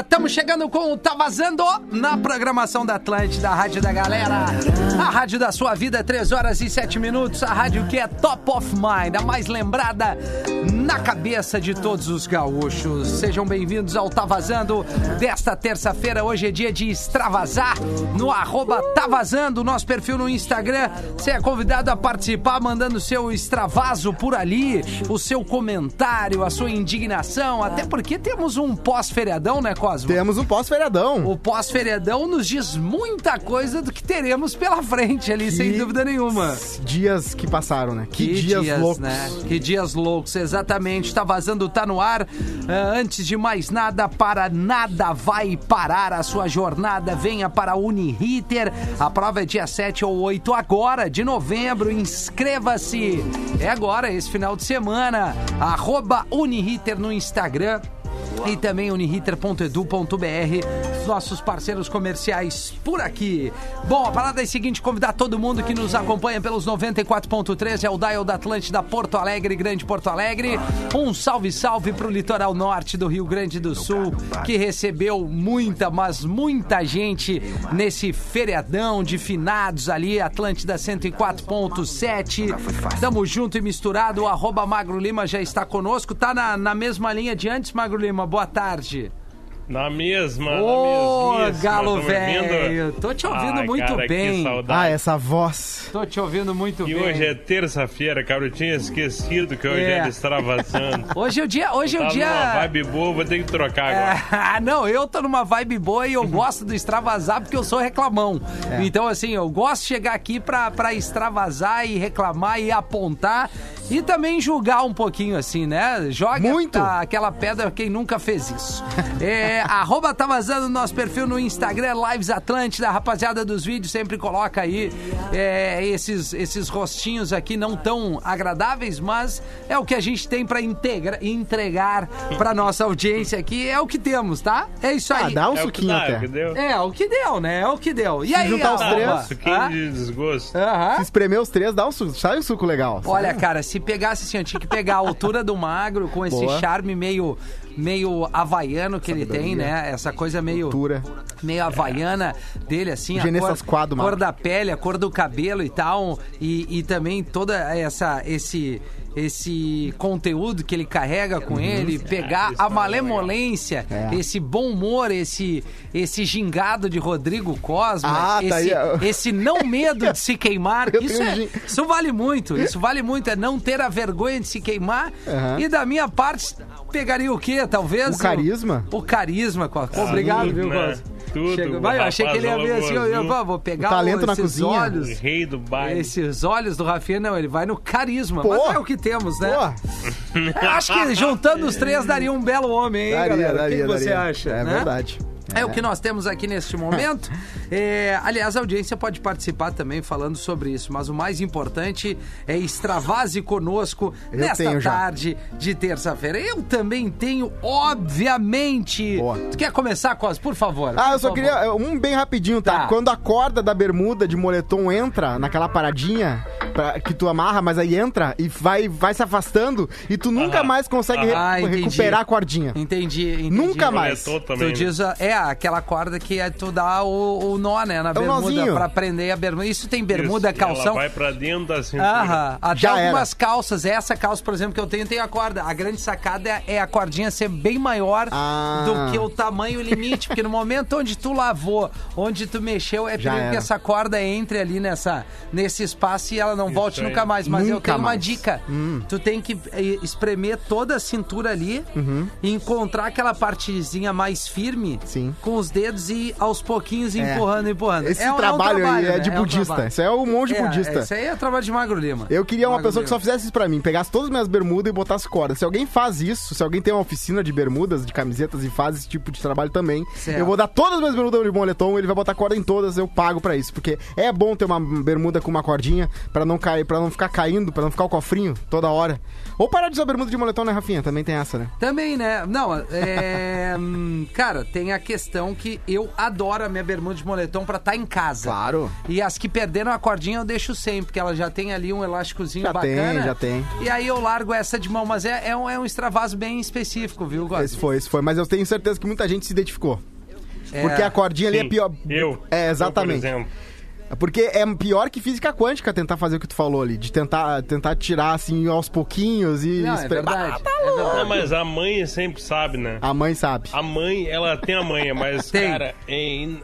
Estamos chegando com o Tá Vazando na programação da Atlântida, a rádio da galera. A rádio da sua vida, 3 horas e 7 minutos. A rádio que é top of mind, a mais lembrada na cabeça de todos os gaúchos. Sejam bem-vindos ao Tá Vazando desta terça-feira. Hoje é dia de extravasar no arroba Tá Vazando, nosso perfil no Instagram. Você é convidado a participar mandando seu extravaso por ali, o seu comentário, a sua indignação, até porque temos um pós-feriadão, né, Cosmo? Temos um pós-feriadão. O pós-feriadão nos diz muita coisa do que teremos pela frente ali, sem dúvida nenhuma. Dias que passaram, né? Que, dias, loucos. né? Que dias loucos, exatamente. Tá vazando, tá no ar. Ah, antes de mais nada, para nada vai parar a sua jornada. Venha para a Uniriter. A prova é dia 7 ou 8 agora, de novembro. Inscreva-se. É agora, esse final de semana. Arroba Uniriter no Instagram e também uniriter.edu.br, nossos parceiros comerciais por aqui. Bom, a parada é a seguinte, convidar todo mundo que nos acompanha pelos 94.3, é o Dial da Atlântida Porto Alegre, Grande Porto Alegre. Um salve, salve pro litoral norte do Rio Grande do Sul, que recebeu muita, mas muita gente nesse feriadão de finados ali, Atlântida 104.7. Tamo junto e misturado, o arroba Magro Lima já está conosco, tá na, na mesma linha de antes, Magro boa tarde. Na mesma, Ô, na mesmíssima. galo Tá velho, tô te ouvindo Ai, muito cara, bem. Ah, essa voz. Tô te ouvindo muito E bem. hoje é terça-feira, cara. Eu tinha esquecido que hoje É. era extravasando. Hoje é o dia, hoje é o Tava dia. numa vibe boa, vou ter que trocar agora. Ah, não, eu tô numa vibe boa e eu gosto do extravasar porque eu sou reclamão. É. Então, assim, eu gosto de chegar aqui pra, pra extravasar e reclamar e apontar e também julgar um pouquinho, assim, né? Joga Muito. a- aquela pedra quem nunca fez isso. É, arroba tá vazando no nosso perfil no Instagram, Lives Atlântida, rapaziada dos vídeos sempre coloca aí é, esses, esses rostinhos aqui não tão agradáveis, mas é o que a gente tem pra integra- entregar pra nossa audiência aqui, é o que temos, tá? É isso Ah, aí. dá um É suquinho dá, até. É, o que deu, né? É o que deu. E aí, juntar os três, Um suquinho Hã? de desgosto. Aham. Se espremer os três, dá um suco. Sai um suco legal. Olha, cara, se pegasse assim, eu tinha que pegar a altura do magro com esse Boa. charme meio meio havaiano que ele tem, né? Essa coisa meio Altura. meio havaiana dele assim, a Genessas cor, quadro, cor magro. da pele, a cor do cabelo e tal, e, e também toda essa esse esse conteúdo que ele carrega com ele, pegar a malemolência, Uhum. É. esse bom humor, esse esse gingado de Rodrigo Cosma, Ah, tá esse, aí, ó. esse não medo de se queimar, isso é, isso vale muito, isso vale muito, é não ter a vergonha de se queimar. Aham. E da minha parte, pegaria o quê? Talvez. O carisma? O, carisma, Cosmo. Obrigado, Tudo, viu, né? Tudo, Chegou- o Vai, eu achei que ele ia ver assim, eu, eu, vou pegar O talento o- na esses cozinha. O olhos. rei do baile. Esses olhos do Rafinha, não, ele vai no carisma. Pô. Mas é o que temos, né? Pô, Eu acho que juntando os três daria um belo homem, hein, daria, galera? daria, o que, que você daria. acha? É né? verdade. É o que nós temos aqui neste momento. É, aliás, a audiência pode participar também falando sobre isso, mas o mais importante é extravase conosco Eu nesta tenho já. tarde de terça-feira. Eu também tenho, obviamente. Boa. Tu quer começar, Cos, por favor? Ah, eu Por só favor. queria. Um bem rapidinho, tá? Tá. Quando a corda da bermuda de moletom entra naquela paradinha pra- que tu amarra, mas aí entra e vai, vai se afastando e tu nunca mais consegue re- Ah, entendi. recuperar a cordinha. Entendi, entendi. Nunca mais. Coletou Tu também. diz, a- é aquela corda que é tu dá o, o nó, né, na o bermuda, nozinho. pra prender a bermuda. Isso tem Isso, bermuda, e calção. Ela vai pra dentro da cintura. Aham, até Já era. algumas calças. Essa calça, por exemplo, que eu tenho, tem a corda. A grande sacada é, é a cordinha ser bem maior Ah. do que o tamanho limite. Porque no momento onde tu lavou, onde tu mexeu, é perigo que era. essa corda entre ali nessa, nesse espaço e ela não volte aí. nunca mais. Mas eu Nunca tenho uma mais. dica. Tu tem que eh, espremer toda a cintura ali Uhum. e encontrar aquela partezinha mais firme Sim. Com os dedos e aos pouquinhos É. empurrando, empurrando. Esse É um- é um trabalho, aí é de né? um budista. trabalho. Isso é um monte de É, budista. Isso aí é trabalho de Magro Lima. Eu queria uma Magro pessoa que só Lima. fizesse isso pra mim, pegasse todas as minhas bermudas e botasse corda. Se alguém faz isso, se alguém tem uma oficina de bermudas, de camisetas e faz esse tipo de trabalho também, Certo. eu vou dar todas as minhas bermudas de moletom, ele vai botar corda em todas, eu pago pra isso, porque é bom ter uma bermuda com uma cordinha pra não cair, para não ficar caindo, pra não ficar o cofrinho toda hora. Ou parar de usar bermuda de moletom, né, Rafinha? Também tem essa, né? Também, né? Não, é. hum, cara, tem a questão que eu adoro a minha bermuda de moletom pra estar em casa. Claro. E as que perderam a cordinha eu deixo sempre, porque ela já tem ali um elásticozinho Já tem, bacana. já tem. E aí eu largo essa de mão, mas é, é um, é um extravaso bem específico, viu, Góis? Esse foi, esse foi. Mas eu tenho certeza que muita gente se identificou. É. Porque a cordinha ali é Sim, pior. Eu. É, Eu, exatamente. por exemplo. Porque é pior que física quântica tentar fazer o que tu falou ali. De tentar, tentar tirar assim aos pouquinhos e. Não, é esperar. verdade. Ah, tá é verdade. Não, mas a mãe sempre sabe, né? A mãe sabe. A mãe, ela tem a manha, mas, Tem. cara, é, é-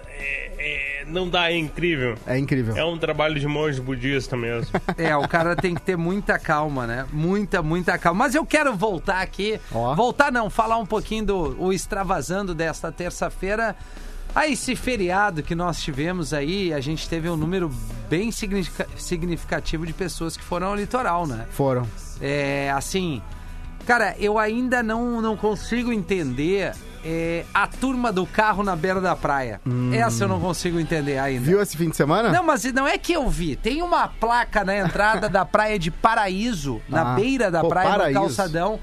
é- não dá, é incrível. É incrível. É um trabalho de monge budista mesmo. É, o cara tem que ter muita calma, né? Muita, muita calma. Mas eu quero voltar aqui. Ó. Voltar não, falar um pouquinho do o extravasando desta terça-feira. A esse feriado que nós tivemos aí, a gente teve um número bem significa- significativo de pessoas que foram ao litoral, né? Foram. É, assim, cara, eu ainda não, não consigo entender é, a turma do carro na beira da praia. Essa eu não consigo entender ainda. Viu esse fim de semana? Não, mas não é que eu vi. Tem uma placa na entrada da praia de Paraíso, na Ah, beira da pô, praia, Paraíso. no calçadão.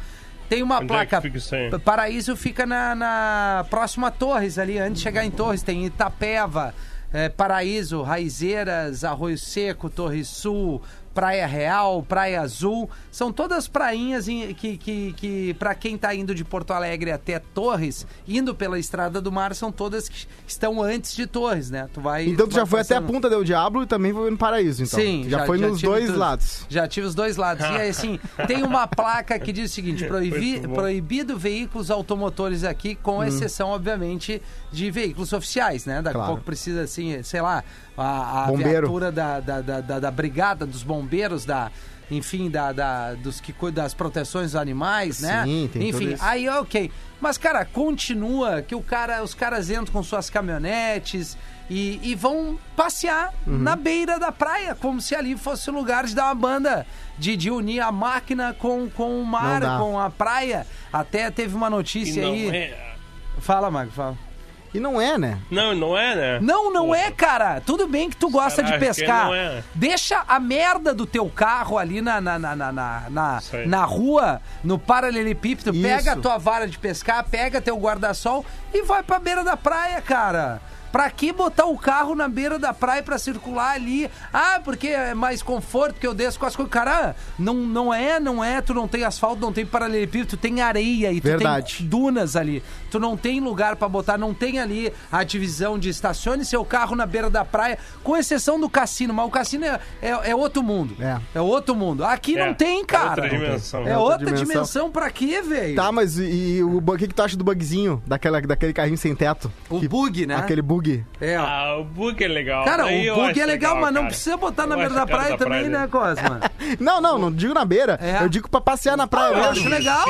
Tem uma Onde é placa. fica isso aí? Paraíso fica na, na próxima Torres ali, antes de chegar em Torres. Tem Itapeva, eh, Paraíso, Raizeiras, Arroio Seco, Torres Sul, Praia Real, Praia Azul. São todas prainhas em- que, que, que para quem tá indo de Porto Alegre até Torres, indo pela Estrada do Mar, são todas que estão antes de Torres, né? Tu vai. Então tu já foi até a passando. punta do Diablo e também foi no Paraíso, então. Sim, já, foi nos tive dois lados. Já tive os dois lados. E aí, assim, tem uma placa que diz o seguinte: proibi- proibido veículos automotores aqui, com exceção, obviamente, de veículos oficiais, né? Daqui a Claro. pouco precisa, assim, sei lá, a, a viatura da, da, da, da- da brigada, dos bombeiros, da. Enfim, da, da- dos que cuidam das proteções dos animais, né? Sim, tem tudo Enfim, isso. aí ok. Mas, cara, continua que o cara, os caras entram com suas caminhonetes e, e vão passear Uhum. na beira da praia, como se ali fosse o lugar de dar uma banda, de, de unir a máquina com, com o mar, com a praia. Até teve uma E notícia não aí. é. Fala, Mago, fala. E não é, né? Não, não é, né? Não, não Porra. é, cara. Tudo bem que tu gosta de Caraca, pescar. não é. Deixa a merda do teu carro ali na, na, na, na, na, na, rua, no paralelepípedo. Isso. Pega a tua vara de pescar, pega teu guarda-sol e vai pra beira da praia, cara. Pra que botar o carro na beira da praia pra circular ali? Ah, porque é mais conforto, que eu desço com as coisas. Cara, não, não é, não é. Tu não tem asfalto, não tem paralelepípedo, tu tem areia e tu Verdade. tem dunas ali. Tu não tem lugar pra botar, não tem ali a divisão de estacione seu carro na beira da praia, com exceção do cassino. Mas o cassino é, é, é outro mundo. É. outro mundo. Aqui É, não tem, é cara. outra dimensão. É É outra, outra dimensão. dimensão. pra quê, velho? Tá, mas e, e o, que, que tu acha do bugzinho? Daquela, daquele carrinho sem teto? O Que- bug, né? Aquele bug. É. Ah, o bug é legal. Cara, eu o bug é legal, mas não cara. precisa botar na Eu beira acho da praia também, praia, né, Cosma? Não, não, não digo na beira. É. Eu digo pra passear na praia Eu mesmo. acho legal.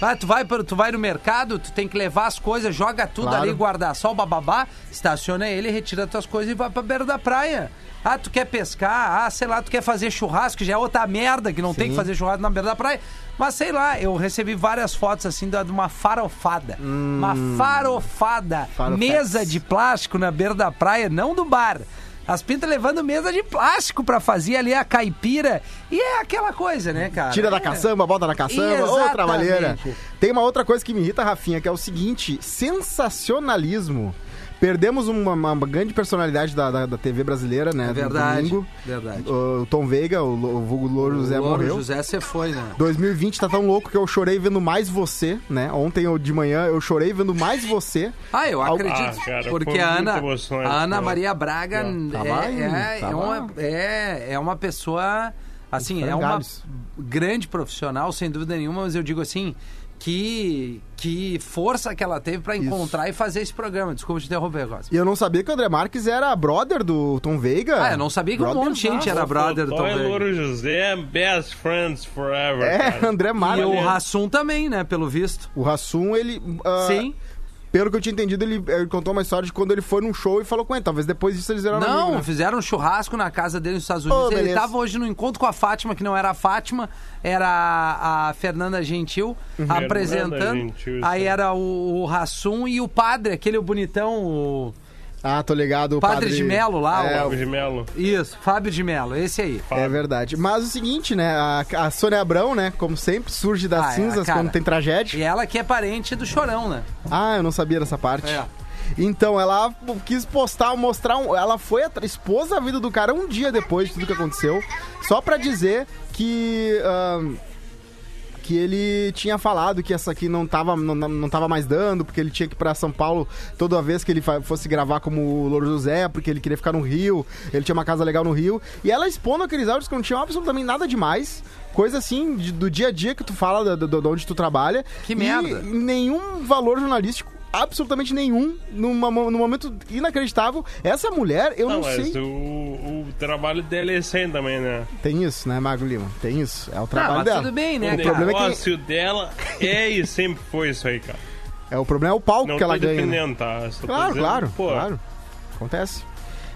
Ah, tu, vai, tu vai no mercado, tu tem que levar as coisas, joga tudo Claro. ali, guarda-sol, bababá, estaciona ele, retira tuas coisas e vai pra beira da praia. Ah, tu quer pescar, ah, sei lá, tu quer fazer churrasco, já é outra merda que não tem que fazer churrasco na beira da praia. Mas sei lá, eu recebi várias fotos assim de uma farofada. Uma farofada. Farofex. Mesa de plástico na beira da praia, não do bar. As pintas levando mesa de plástico pra fazer ali a caipira. E é aquela coisa, né, cara? Tira da É. caçamba, bota na caçamba, Exatamente. trabalheira. Tem uma outra coisa que me irrita, Rafinha, que é o seguinte: sensacionalismo. Perdemos uma, uma grande personalidade da, da, da TV brasileira, né? É do verdade. domingo. Verdade. O Tom Veiga, o, o vulgo Louro José Louro morreu. José, você foi, né? 2020 tá tão louco que eu chorei vendo mais você, né? Ontem eu, de manhã eu chorei vendo mais você. Ah, eu acredito. Ah, cara, porque a Ana, a Ana. Maria Braga Tava é, é, é tava- uma, é, é uma pessoa, assim, é uma grande profissional, sem dúvida nenhuma, mas eu digo assim, que, que força que ela teve pra encontrar e fazer esse programa. Desculpa te interromper, Rosa. E eu não sabia que o André Marques era brother do Tom Veiga. Ah, eu não sabia que um monte de gente era brother do Tom Veiga. Louro José, best friends forever. É, cara. André E Marques. o Rassum também, né, pelo visto. O Rassum, ele. ah, Sim. Pelo que eu tinha entendido, ele, ele contou uma história de quando ele foi num show e falou com ele. Talvez depois disso eles eram Não, amigos, né? fizeram um churrasco na casa dele nos Estados Unidos. Oh, ele estava hoje no encontro com a Fátima, que não era a Fátima, era a, Fernanda Gentil Uhum. apresentando. Gentil, Aí era o, o Rassum e o padre, aquele bonitão, o Ah, tô ligado. O Padre de Melo lá, É, Fábio de Melo. Isso, Fábio de Mello, esse aí. É verdade. Mas o seguinte, né? A, a Sônia Abrão, né? Como sempre, surge das Ah, é, cinzas cara. quando tem tragédia. E ela que é parente do Chorão, né? Ah, eu não sabia dessa parte. É. Então, ela quis postar, mostrar. Um, ela foi, a- expôs a vida do cara um dia depois de tudo que aconteceu, só pra dizer que. ahn, que ele tinha falado que essa aqui não tava, não, não tava mais dando, porque ele tinha que ir pra São Paulo toda vez que ele fosse gravar como o Louro José, porque ele queria ficar no Rio, ele tinha uma casa legal no Rio. E ela expondo aqueles áudios que não tinham absolutamente nada demais. Coisa assim, de- do dia a dia que tu fala, do, do- de onde tu trabalha. Que E merda. nenhum valor jornalístico, absolutamente nenhum, numa, num momento inacreditável. Essa mulher, eu não, Não, mas sei. o, o trabalho dela é sem também, né? Tem isso, né, Mago Lima? Tem isso. É o trabalho mas dela. tudo bem, né, o cara? problema é que- negócio dela é e sempre foi isso aí, cara. É, o problema é o palco Não que ela ganha. né? tá? Claro, dizendo, claro, pô, claro. Acontece.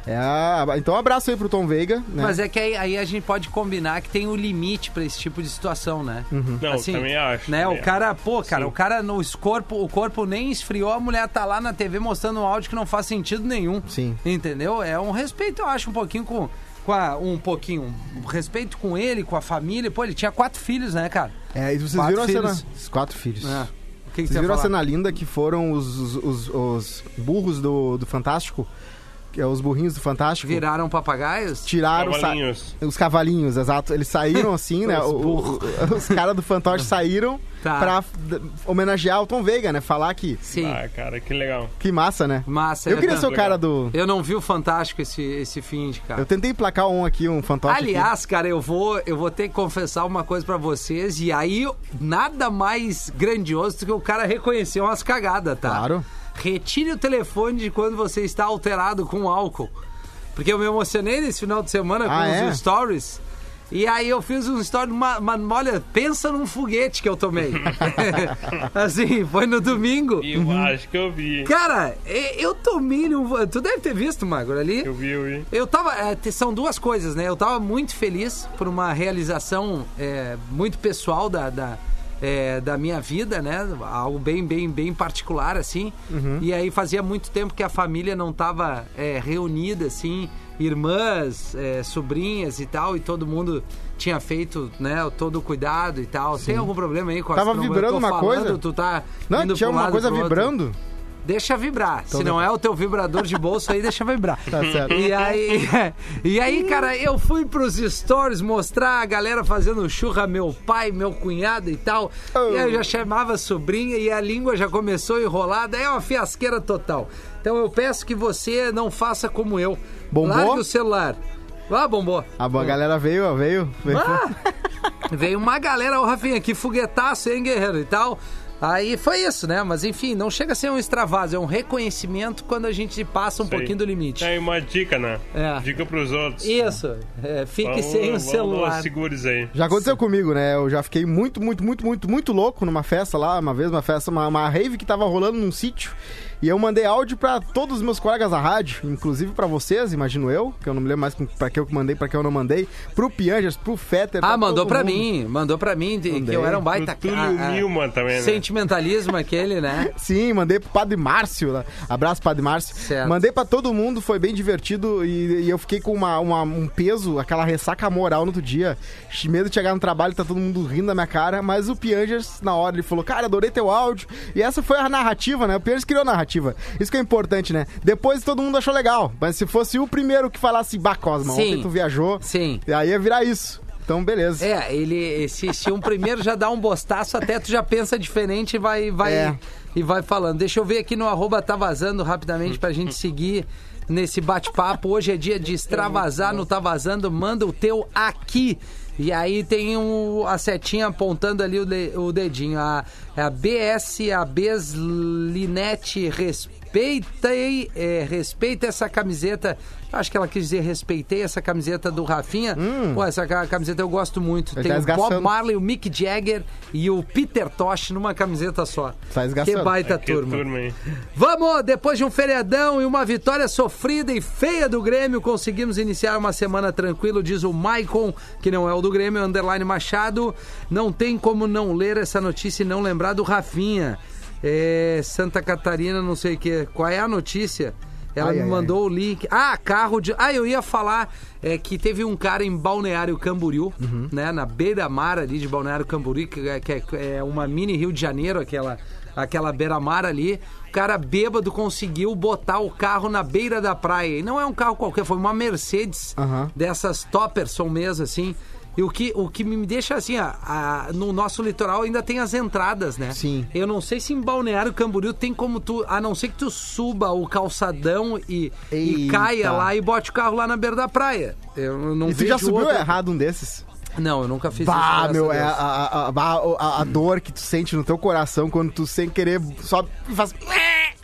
É, a- então, um abraço aí pro Tom Veiga, né? Mas é que aí, aí a gente pode combinar que tem um limite pra esse tipo de situação, né? Não, Assim, também acho. Né? também O cara, pô, cara, Sim. o cara no corpo, o corpo nem esfriou, a mulher tá lá na TV mostrando um áudio que não faz sentido nenhum. Sim. Entendeu? É um respeito, eu acho, um pouquinho com. Com a, um pouquinho, um respeito com ele, com a família. Pô, ele tinha quatro filhos, né, cara? É, e vocês Quatro viram a filhos. cena... Os quatro filhos. É. Que, que Vocês viram a cena linda que foram os, os, os- os burros do, do Fantástico? Que é os burrinhos do Fantástico. Viraram papagaios? Tiraram sa- Cavalinhos. os cavalinhos, exato. Eles saíram assim, né? Os os caras do Fantoche saíram Tá. pra homenagear o Tom Veiga, né? Falar que. Sim. Ah, cara, que legal. Que massa, né? Massa. Eu é queria ser o cara do. Eu não vi o Fantástico esse, esse fim de cara. Eu tentei emplacar um aqui, um fantoche. aqui. Aliás, cara, eu vou, eu vou ter que confessar uma coisa pra vocês e aí nada mais grandioso do que o cara reconhecer umas cagadas, tá? Claro. Retire o telefone de quando você está alterado com álcool. Porque eu me emocionei nesse final de semana com Ah, os é? stories. E aí eu fiz um story, uma, uma- olha, pensa num foguete que eu tomei. assim, foi no domingo. Eu acho que eu vi. Cara, e- eu tomei num... Tu deve ter visto, Magro, ali. Eu vi, eu vi. Eu tava. é, são duas coisas, né? Eu tava muito feliz por uma realização é, muito pessoal da, da, é, da minha vida, né? Algo bem, bem, bem particular, assim. E aí fazia muito tempo que a família não tava é, reunida, assim. Irmãs, é, sobrinhas e tal, e todo mundo tinha feito, né, todo o cuidado e tal. Tem algum problema aí com a Tava vibrando uma falando, coisa? Tu tá Não, tinha um uma coisa pro outro. Deixa vibrar. Se não tá. é o teu vibrador de bolso aí, deixa vibrar. Tá certo. E aí, e aí, cara, eu fui pros stories mostrar a galera fazendo churra, meu pai, meu cunhado e tal. Oh. E aí eu já chamava a sobrinha e a língua já começou a enrolar, daí é uma fiasqueira total. Então eu peço que você não faça como eu. Bombou? Largue o celular. Ah, bombou. A boa galera veio, veio. veio. Ah, veio uma galera, ô Rafinha, que foguetaço, hein, guerreiro e tal. Aí foi isso, né? Mas enfim, não chega a ser um extravase, é um reconhecimento quando a gente passa um Sei. pouquinho do limite. É uma dica, né? É. Dica pros outros. Isso, é, fique Vamos- sem o celular. dar Segures aí. Já aconteceu comigo, né? Eu já fiquei muito, muito, muito, muito, muito louco numa festa lá, uma vez, uma festa, uma, uma rave que tava rolando num sítio. E eu mandei áudio pra todos os meus colegas da rádio, inclusive pra vocês, imagino eu, que eu não me lembro mais pra que eu mandei, pra que eu não mandei. Pro Piangers, pro Fetter. Ah, pra mandou mundo. mim, mandou pra mim, de- que Mandei. eu era um baita... Túlio ah, também, né? Sentimentalismo aquele, né? Sim, mandei pro Padre Márcio. lá. Abraço, Padre Márcio. Certo. Mandei pra todo mundo, foi bem divertido e, e eu fiquei com uma, uma- um peso, aquela ressaca moral no outro dia. Medo de chegar no trabalho, tá todo mundo rindo da minha cara. Mas o Piangers, na hora, ele falou: Cara, adorei teu áudio. E essa foi a narrativa, né? O Piangers criou a narrativa. Isso que é importante, né? Depois todo mundo achou legal. Mas se fosse o primeiro que falasse, bah, Cosma, Sim. ontem tu viajou, Sim. aí ia virar isso. Então, beleza. É, ele se, se um primeiro já dá um bostaço, até tu já pensa diferente e vai, vai, É. e vai falando. Deixa eu ver aqui no arroba tá vazando rapidamente pra gente seguir nesse bate-papo. Hoje é dia de extravasar no Tá Vazando. Manda o teu aqui. E aí tem um, a setinha apontando ali o, de- o dedinho. A, a BS, a Beslinete respeitei, é, respeita essa camiseta. Acho que ela quis dizer respeitei essa camiseta do Rafinha. Pô, essa ca- camiseta eu gosto muito. Ele Tem tá o Bob. Marley, o Mick Jagger e o Peter Tosh numa camiseta só. Tá. Que baita Que turma. turma? Vamos, depois de um feriadão e uma vitória sofrida e feia do Grêmio, conseguimos iniciar uma semana tranquilo, diz o Maicon, que não é o do Grêmio, underline Machado. Não tem como não ler essa notícia e não lembrar do Rafinha. É, Santa Catarina, não sei o que. Qual é a notícia? Ela Ai, me ai, mandou o link. Ah, carro de. Ah, eu ia falar é, que teve um cara em Balneário Camboriú, Uhum. né? Na beira-mar ali de Balneário Camboriú, que é, que é- é uma mini Rio de Janeiro, aquela, aquela beira-mar ali. O cara bêbado conseguiu botar o carro na beira da praia. E não é um carro qualquer, foi uma Mercedes Aham. dessas Topperson mesmo, assim. E o que, o que me deixa assim, ó, a- no nosso litoral ainda tem as entradas, né? Sim. Eu não sei se em Balneário Camboriú tem como tu, a não ser que tu suba o calçadão e, e caia lá e bote o carro lá na beira da praia. Eu não E tu já subiu outra- errado um desses? Não, eu nunca fiz isso. Bah, graças meu, a é a, a, a, a- dor que tu sente no teu coração quando tu sem querer sobe e faz.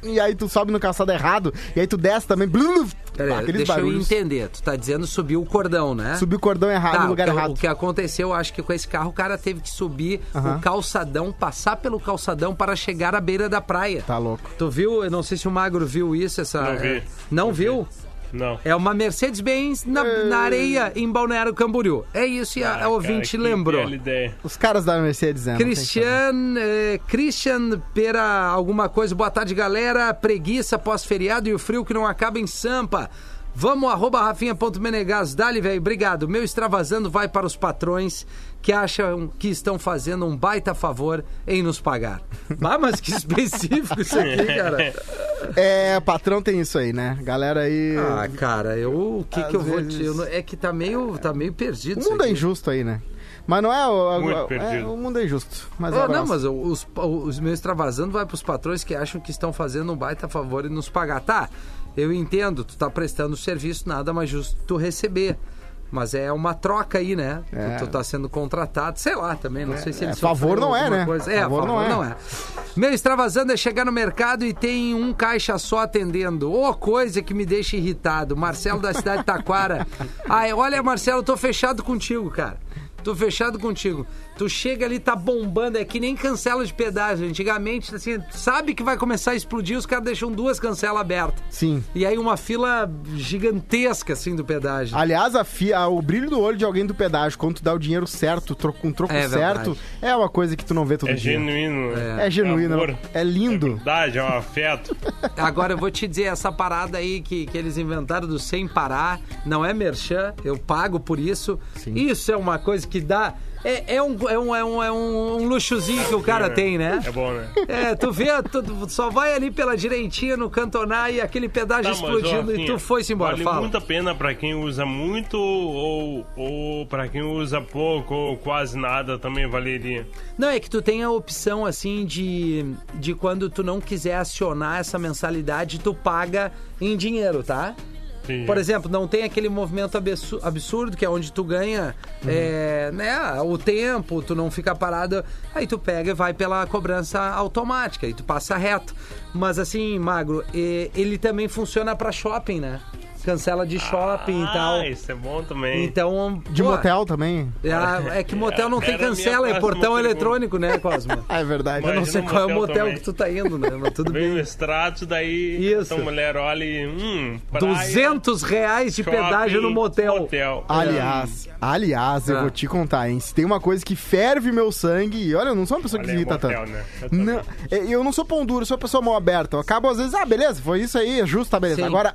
E aí tu sobe no calçado errado, e aí tu desce também. blum, Pera aí, aqueles deixa barulhos. eu entender. Tu tá dizendo subir o cordão, né? Subiu o cordão errado Tá, no lugar errado. o que aconteceu, acho que com esse carro, o cara teve que subir o calçadão, passar pelo calçadão para chegar à beira da praia. Tá louco. Tu viu? Eu não sei se o Magro viu isso. Essa, Não vi. Não viu? Não. É uma Mercedes-Benz na, na areia em Balneário Camboriú. É isso e a, a Ah, ouvinte cara, que lembrou. bela ideia. Os caras da Mercedes, né? Christian, eh, Christian Pera, alguma coisa. Boa tarde, galera. Preguiça pós-feriado e o frio que não acaba em Sampa. Vamos, arroba rafinha.menegas. Dali, velho. Obrigado. Meu extravasando vai para os patrões que acham que estão fazendo um baita favor em nos pagar. Ah, mas que específico isso aqui, cara. É, patrão tem isso aí, né? Galera aí. Ah, cara, eu, o que que eu vou vezes- te... eu não- é que tá meio, tá meio perdido o isso mundo é injusto aí, né? Mas não é o. Muito é, perdido. o mundo é injusto. Mas Oh, um não, abraço. mas os, os meus extravasando vai pros patrões que acham que estão fazendo um baita favor e nos pagar. Tá, eu entendo, tu tá prestando serviço, nada mais justo tu receber. Mas é uma troca aí, né? É. Tu, tu tá sendo contratado, sei lá também, não sei se é, eles favor sofreram não é, né? Coisa. É, Favor favor, não é. não é. Meu extravasando é chegar no mercado e tem um caixa só atendendo. Ô, coisa que me deixa irritado. Marcelo da cidade de Taquara. Ai, olha, Marcelo, tô fechado contigo, cara. Tô fechado contigo. Tu chega ali, tá bombando, é que nem cancela de pedágio. Antigamente, assim, sabe que vai começar a explodir, os caras deixam duas cancelas abertas. Sim. E aí uma fila gigantesca, assim, do pedágio. Aliás, a fi- a- o brilho do olho de alguém do pedágio, quando tu dá o dinheiro certo, tro- com um troco É certo, é uma coisa que tu não vê todo É dia. genuíno. É genuíno, amor. é lindo. Verdade, é um afeto. Agora eu vou te dizer, essa parada aí que, que eles inventaram do sem parar, não é merchan, eu pago por isso. Isso é uma coisa que dá. É, é, um, é, um, é, um, é um, luxozinho que o cara tem, né? É bom, né? É, tu vê, tu só vai ali pela direitinha no cantonar e aquele pedágio Tá, mas, explodindo ó, e tu Rafinha, foi-se embora. Vale Fala. muito a pena pra quem usa muito ou, ou pra quem usa pouco ou quase nada também valeria. Não, é que tu tem a opção, assim, de, de quando tu não quiser acionar essa mensalidade, tu paga em dinheiro, tá? Sim. Por exemplo, não tem aquele movimento absu- absurdo, que é onde tu ganha é, né, o tempo, tu não fica parado, aí tu pega e vai pela cobrança automática, e tu passa reto. Mas assim, Magro, ele também funciona pra shopping, né? Cancela de shopping e tal. Ah, isso é bom também. Então. De pô, motel também. É, é que motel não tem a minha cancela, é portão eletrônico, né, Cosmo? Ah, é verdade. Eu não Imagina sei um qual é o motel também. que tu tá indo, né? Mas tudo Vem o bem. extrato, daí Isso. a mulher olha e. Hum, praia, 200 reais de shopping, pedágio no motel. motel. Aliás, aliás, eu Ah. vou te contar, hein? Se tem uma coisa que ferve meu sangue, e olha, eu não sou uma pessoa que Olha se irrita motel, tanto. né? Eu. Não, é, eu não sou pão duro, sou uma pessoa mão aberta. Eu acabo às vezes, ah, beleza, foi isso aí, é justo, tá beleza. Sim. Agora,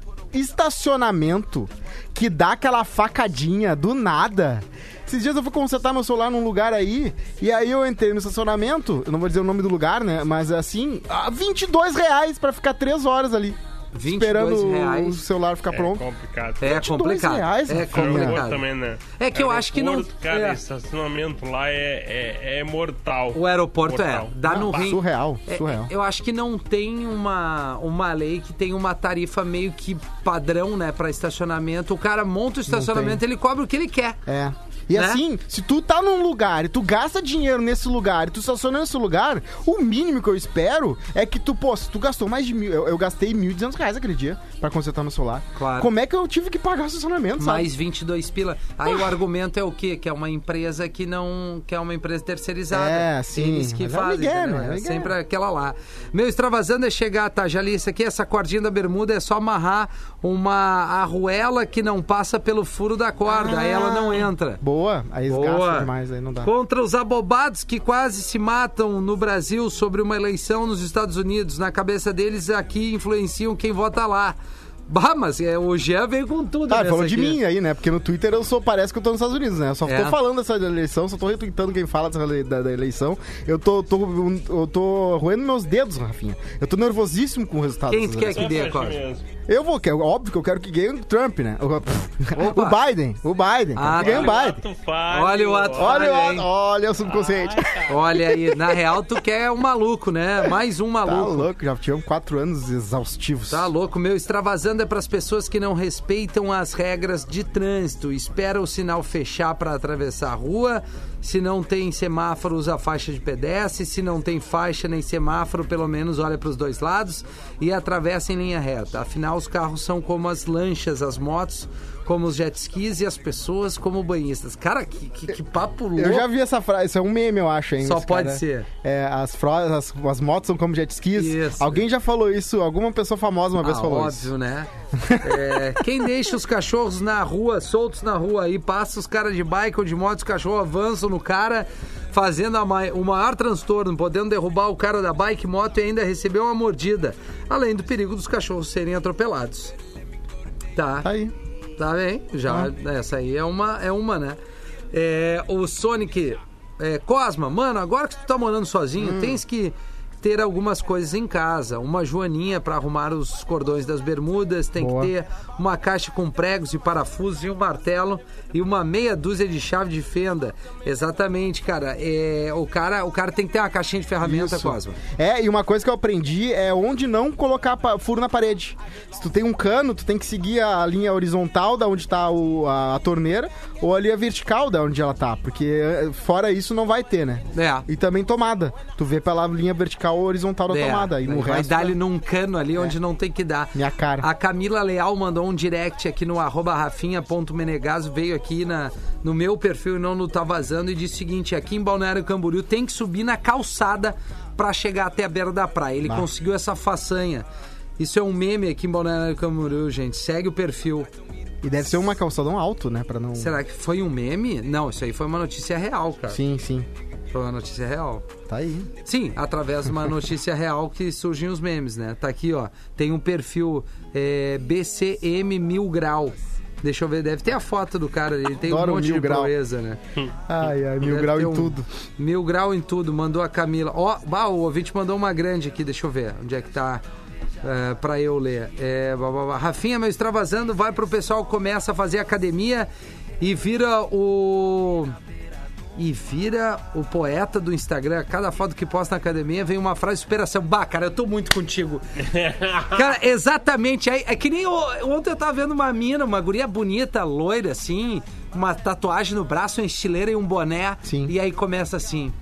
estacionamento que dá aquela facadinha do nada. Esses dias eu fui consertar meu celular num lugar aí, e aí eu entrei no estacionamento, eu não vou dizer o nome do lugar, né? Mas assim, ah, 22 reais pra ficar 3 horas ali. 22 esperando o celular ficar É pronto. complicado. É 22 complicado. reais, é complicado. também, né? É que eu acho que não- Cara, é. estacionamento lá é, é, é mortal. O aeroporto Mortal. é. Dá no Ah, rim. surreal, É, surreal. eu acho que não tem uma, uma lei que tem uma tarifa meio que padrão, né, pra estacionamento. O cara monta o estacionamento, ele cobra o que ele quer. É. E Né? assim, se tu tá num lugar e tu gasta dinheiro nesse lugar e tu estaciona nesse lugar, o mínimo que eu espero é que tu, pô, se tu gastou mais de mil. Eu, eu gastei 1.200 reais aquele dia pra consertar meu celular. Claro. Como é que eu tive que pagar o estacionamento, sabe? Mais 22 pila. Aí o argumento é o quê? Que é uma empresa que não. que é uma empresa terceirizada. É, sim. Eles que Mas é fazem. né? É É migué. sempre aquela lá. Meu extravasando é chegar, tá? Já li isso aqui, essa cordinha da bermuda é só amarrar uma arruela que não passa pelo furo da corda. Aí ela não entra. Boa, aí esgasta Boa. demais, aí não dá. Contra os abobados que quase se matam no Brasil sobre uma eleição nos Estados Unidos. Na cabeça deles, aqui influenciam quem vota lá. Bah, mas é, o Jean veio com tudo. Ah, nessa falou de aqui. mim aí, né? Porque no Twitter eu sou, parece que eu tô nos Estados Unidos, né? Eu só É. tô falando dessa eleição, só tô retweetando quem fala dessa da, da eleição. Eu tô, tô, eu tô roendo meus dedos, Rafinha. Eu tô nervosíssimo com o resultado. Quem tu quer eleições. que dê, Só Eu vou, quero, óbvio que eu quero que ganhe o Trump, né? O, o Biden, o Biden. Ah, que ganhe o Olha Biden. Olha o ato Olha, o- olha o subconsciente. Olha aí, na real, tu quer um maluco, né? Mais um Tá maluco. louco, já tivemos quatro anos exaustivos. Tá louco, meu extravasando é para as pessoas que não respeitam as regras de trânsito. Espera o sinal fechar para atravessar a rua. Se não tem semáforo, usa faixa de pedestre. Se não tem faixa nem semáforo, pelo menos olha para os dois lados e atravessa em linha reta. Afinal, os carros são como as lanchas, as motos, como os jet skis e as pessoas como banhistas. Cara, que, que, que papo louco. Eu já vi essa frase, isso é um meme, eu acho, hein? Só pode cara. ser. É, as, as, as motos são como jet skis. Isso. Alguém já falou isso, alguma pessoa famosa uma vez Ah, falou óbvio, isso. né? É, quem deixa os cachorros na rua, soltos na rua, aí passa os caras de bike ou de moto, os cachorros avançam no cara, fazendo a o maior transtorno, podendo derrubar o cara da bike, moto e ainda receber uma mordida, além do perigo dos cachorros serem atropelados. Tá, Tá aí. Tá bem, já, essa aí é uma, é uma né? É, o Sonic, é, Cosma, mano, agora que tu tá morando sozinho, tens que ter algumas coisas em casa. Uma joaninha pra arrumar os cordões das bermudas, tem Boa. que ter uma caixa com pregos e parafusos e um martelo e uma meia dúzia de chave de fenda. Exatamente, cara. É, o cara. O cara tem que ter uma caixinha de ferramenta, Isso. Cosma. É, e uma coisa que eu aprendi é onde não colocar furo na parede. Se tu tem um cano, tu tem que seguir a linha horizontal da onde tá o- a, a torneira ou a linha vertical da onde ela tá, porque eh, fora isso não vai ter, né? É. E também tomada. Tu vê pela linha vertical ou horizontal da É, tomada. E no vai resto. dar ali é- num cano ali onde não tem que dar. Minha cara. A Camila Leal mandou um direct aqui no arroba rafinha.menegaso, veio aqui na, no meu perfil e não no Tá Vazando e disse o seguinte, aqui em Balneário Camboriú tem que subir na calçada pra chegar até a beira da praia. Ele conseguiu essa façanha. Isso é um meme aqui em Balneário Camboriú, gente. Segue o perfil. E deve ser uma calçadão alto, né? Pra não. Será que foi um meme? Não, isso aí foi uma notícia real, cara. Sim, sim. Foi uma notícia real. Tá aí. Sim, através de uma notícia real que surgem os memes, né? Tá aqui, ó. Tem um perfil é, BCM Mil Grau. Deixa eu ver, deve ter a foto do cara ali. Tem Adoro um monte Mil de Grau. proeza, né? Ai, ai, mil Deve grau em um- tudo. Mil grau em tudo, mandou a Camila. Ó, bah, o ouvinte mandou uma grande aqui, deixa eu ver onde é que tá. É, pra eu ler. É, blá, blá, blá. Rafinha, meu extravasando, vai pro pessoal começa a fazer academia e vira o. E vira o poeta do Instagram. Cada foto que posta na academia vem uma frase de superação. Bah, cara, eu tô muito contigo. Cara, exatamente. É, é que nem o- ontem eu tava vendo uma mina, uma guria bonita, loira, assim, uma tatuagem no braço, uma estileira e um boné. Sim. E aí começa assim.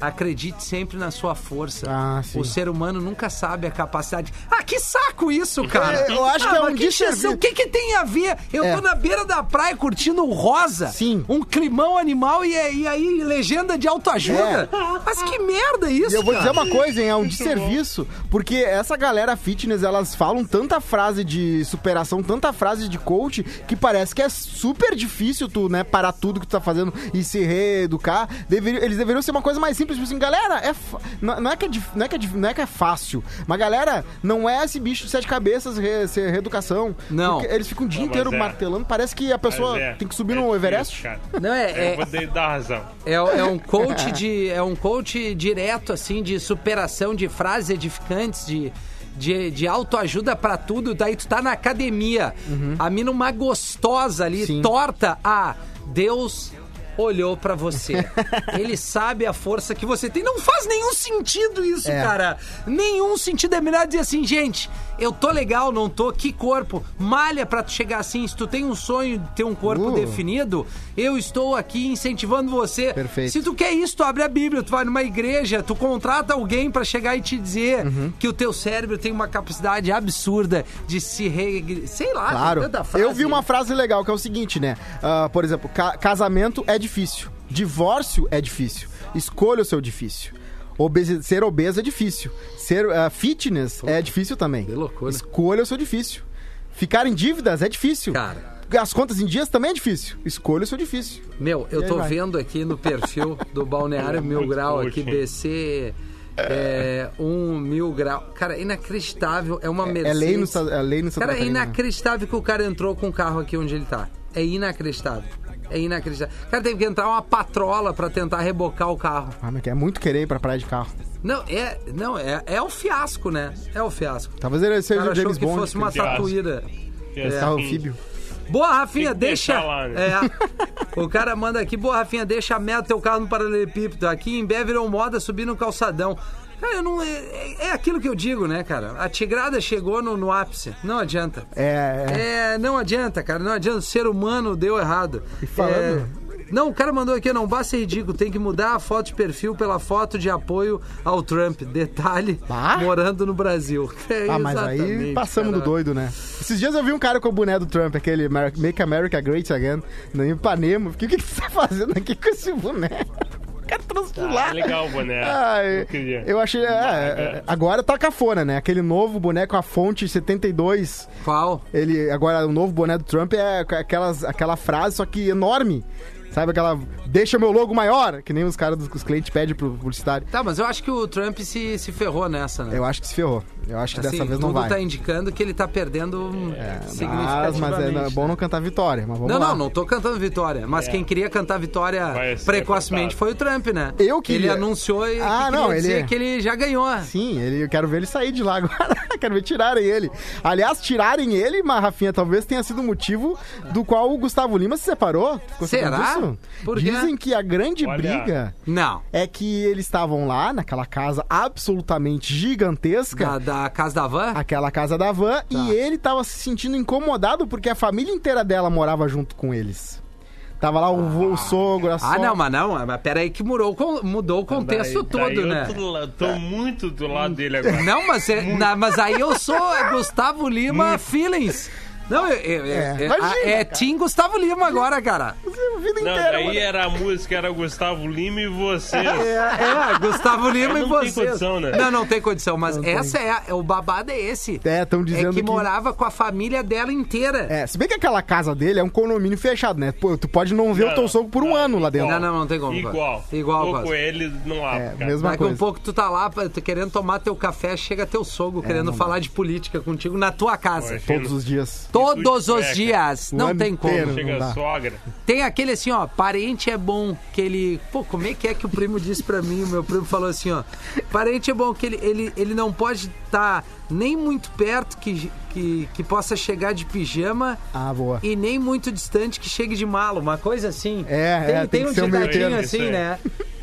Acredite sempre na sua força. Ah, sim. O ser humano nunca sabe a capacidade. Ah, que saco isso, cara! É, eu acho Ah, que é mas um que desserviço. O que, que tem a ver? Eu É. tô na beira da praia curtindo o rosa. Sim. Um climão animal e, e aí legenda de autoajuda. Mas que merda isso, É. E eu vou cara? dizer uma coisa, hein? É um desserviço, porque essa galera fitness, elas falam tanta frase de superação, tanta frase de coach, que parece que é super difícil tu, né, parar tudo que tu tá fazendo e se reeducar. Deveria- eles deveriam ser uma coisa mais simples, tipo assim, galera, é fa- não, não é que é, dif- não, é que é, dif- não é que é fácil, mas galera, não é esse bicho de sete cabeças re, ser reeducação. Não. Porque eles ficam o dia Não, inteiro é. martelando, parece que a pessoa é, tem que subir é no difícil, Everest. cara. Não, é- é- Eu vou te dar razão. É, é um coach de é um coach direto assim de superação de frases edificantes de de, de autoajuda pra tudo, daí tu tá na academia. A mina uma gostosa ali, Sim. torta. Ah, Deus olhou pra você. Ele sabe a força que você tem. Não faz nenhum sentido isso, É. cara. Nenhum sentido. É melhor dizer assim, gente, eu tô legal, não tô. Que corpo. Malha pra tu chegar assim. Se tu tem um sonho de ter um corpo Uh. definido, eu estou aqui incentivando você. Perfeito. Se tu quer isso, tu abre a Bíblia, tu vai numa igreja, tu contrata alguém pra chegar e te dizer Uhum. que o teu cérebro tem uma capacidade absurda de se re... sei lá, Claro. tanta frase. Eu vi uma frase legal que é o seguinte, né? Ah, por exemplo, ca- casamento é difícil. Divórcio é difícil. Escolha o seu difícil. Obesi- ser obeso é difícil. Ser ah, fitness é difícil também. que loucura. Escolha o seu difícil. Ficar em dívidas é difícil. Cara. As contas em dias também é difícil. Escolha o seu difícil. Meu, eu tô vai. vendo aqui no perfil do Balneário Mil Muito Grau aqui? BC É, um mil grau. Cara, é inacreditável. É uma É Mercedes. lei no, é lei no Santa Cara, é inacreditável que o cara entrou com o carro aqui onde ele tá. É inacreditável. É inacreditável. Cara, teve que entrar uma patrola pra tentar rebocar o carro. Ah, mas é muito querer ir pra praia de carro. Não, é, não, é, é o fiasco, né? É o fiasco. Talvez ele seja cara o achou James que Bond. fosse uma fiasco. tatuíra. Que É. Carro anfíbio. Boa, Rafinha, Tem que deixa. deixar lá, né? É. O cara manda aqui, boa, Rafinha, deixa a meta teu carro no paralelepípedo. Aqui em Bé virou moda subir no calçadão. Cara, eu não, é, é aquilo que eu digo, né, cara? A tigrada chegou no, no ápice. Não adianta. É, é. É, não adianta, cara. Não adianta. O ser humano deu errado. E falando- É, Não, o cara mandou aqui, não basta ser ridículo, tem que mudar a foto de perfil pela foto de apoio ao Trump. Detalhe, Ah? morando no Brasil. É, Ah, mas aí passamos do cara. doido, né? Esses dias eu vi um cara com o boné do Trump, aquele Make America Great Again, no Ipanema. O que, que você tá fazendo aqui com esse boné? Trouxe de Ah, é legal o boné. Ai, Eu eu achei. é, é, agora tá cafona, né? Aquele novo boné com a fonte 72. Qual? Ele, agora, o novo boné do Trump é aquelas, aquela frase, só que enorme. Sabe aquela. Deixa meu logo maior, que nem os caras dos os clientes pedem pro publicitário. Tá, mas eu acho que o Trump se, se ferrou nessa, né? Eu acho que se ferrou. Eu acho que Assim, dessa vez não tudo vai. tá indicando que ele tá perdendo É, Mas, significativamente. mas é, não é bom né? não cantar vitória. Mas vamos Não, lá. não, não tô cantando vitória. Mas É. quem queria cantar vitória precocemente foi o Trump, né? Eu queria. Ele anunciou e Ah, que não, ele- que ele já ganhou. Sim, ele, eu quero ver ele sair de lá agora. quero ver tirarem ele. Aliás, tirarem ele, mas Rafinha, talvez tenha sido o motivo do qual o Gustavo Lima se separou. Será? disso? Por quê? Dizem que a grande Olha. briga Não. é que eles estavam lá, naquela casa absolutamente gigantesca. Da, da casa da van? Aquela casa da van, Tá. e ele tava se sentindo incomodado porque a família inteira dela morava junto com eles. Tava lá o, o sogro, a Ah, sogra. não, mas não. Mas peraí que mudou, mudou o contexto Daí- daí todo, eu né? tô, tô muito do lado dele agora. Não, mas, é- na- mas aí eu sou Gustavo Lima Feelings. Não, eu, eu- É, é, imagina, é cara. Team Gustavo Lima agora, cara. A vida Não, inteira, daí mano. era a música, era Gustavo Lima e você. É, é, Gustavo Lima Não e tem você. condição, né? Não, não tem condição, mas Não tem. essa é, a- é o babado é esse. É, estão dizendo é que, que- morava com a família dela inteira. É, se bem que aquela casa dele é um condomínio fechado, né? Pô, tu pode não ver o teu sogro por um ano lá dentro. Não, não, não tem como. Igual. Igual, Tô com ele não há. É, cara. mesma Daqui a um coisa. pouco tu tá lá querendo tomar teu café, chega teu sogro querendo não falar de política contigo na tua casa. Todos os dias. Todos os dias. O Não tem como. Chega a sogra. Tem aquele assim, ó, parente é bom que ele. Pô, como é que é que o primo disse pra mim? O meu primo falou assim, ó. Parente é bom que ele, ele, ele não pode estar nem muito perto que, que, que possa chegar de pijama Ah, boa. e nem muito distante que chegue de mala. Uma coisa assim. É, tem, é, tem tem um ditadinho assim, Isso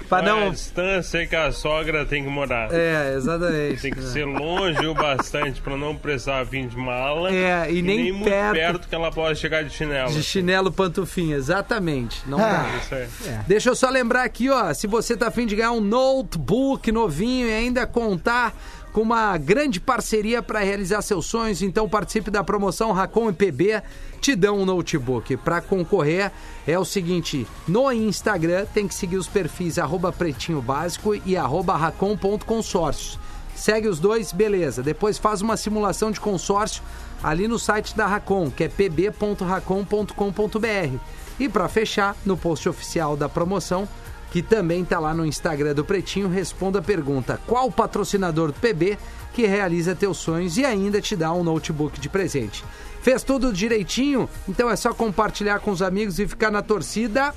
aí. né? Pra A não. distância que a sogra tem que morar. É, exatamente. Tem que ser longe o bastante pra não precisar vir de mala. É, e nem muito perto. perto que ela pode chegar de chinelo. De chinelo pantufinha, exatamente. Não dá. Isso aí. Deixa eu só lembrar aqui, ó, se você tá afim de ganhar um notebook novinho e ainda contar com uma grande parceria para realizar seus sonhos, então participe da promoção Racon e PB te dão um notebook. Para concorrer é o seguinte, no Instagram tem que seguir os perfis arroba pretinho básico e arroba racon.consórcios. Segue os dois, beleza. Depois faz uma simulação de consórcio ali no site da Racon, que é pb.racon.com.br. E para fechar, no post oficial da promoção, que também está lá no Instagram do Pretinho, responda a pergunta: qual patrocinador do PB que realiza teus sonhos e ainda te dá um notebook de presente? Fez tudo direitinho? Então é só compartilhar com os amigos e ficar na torcida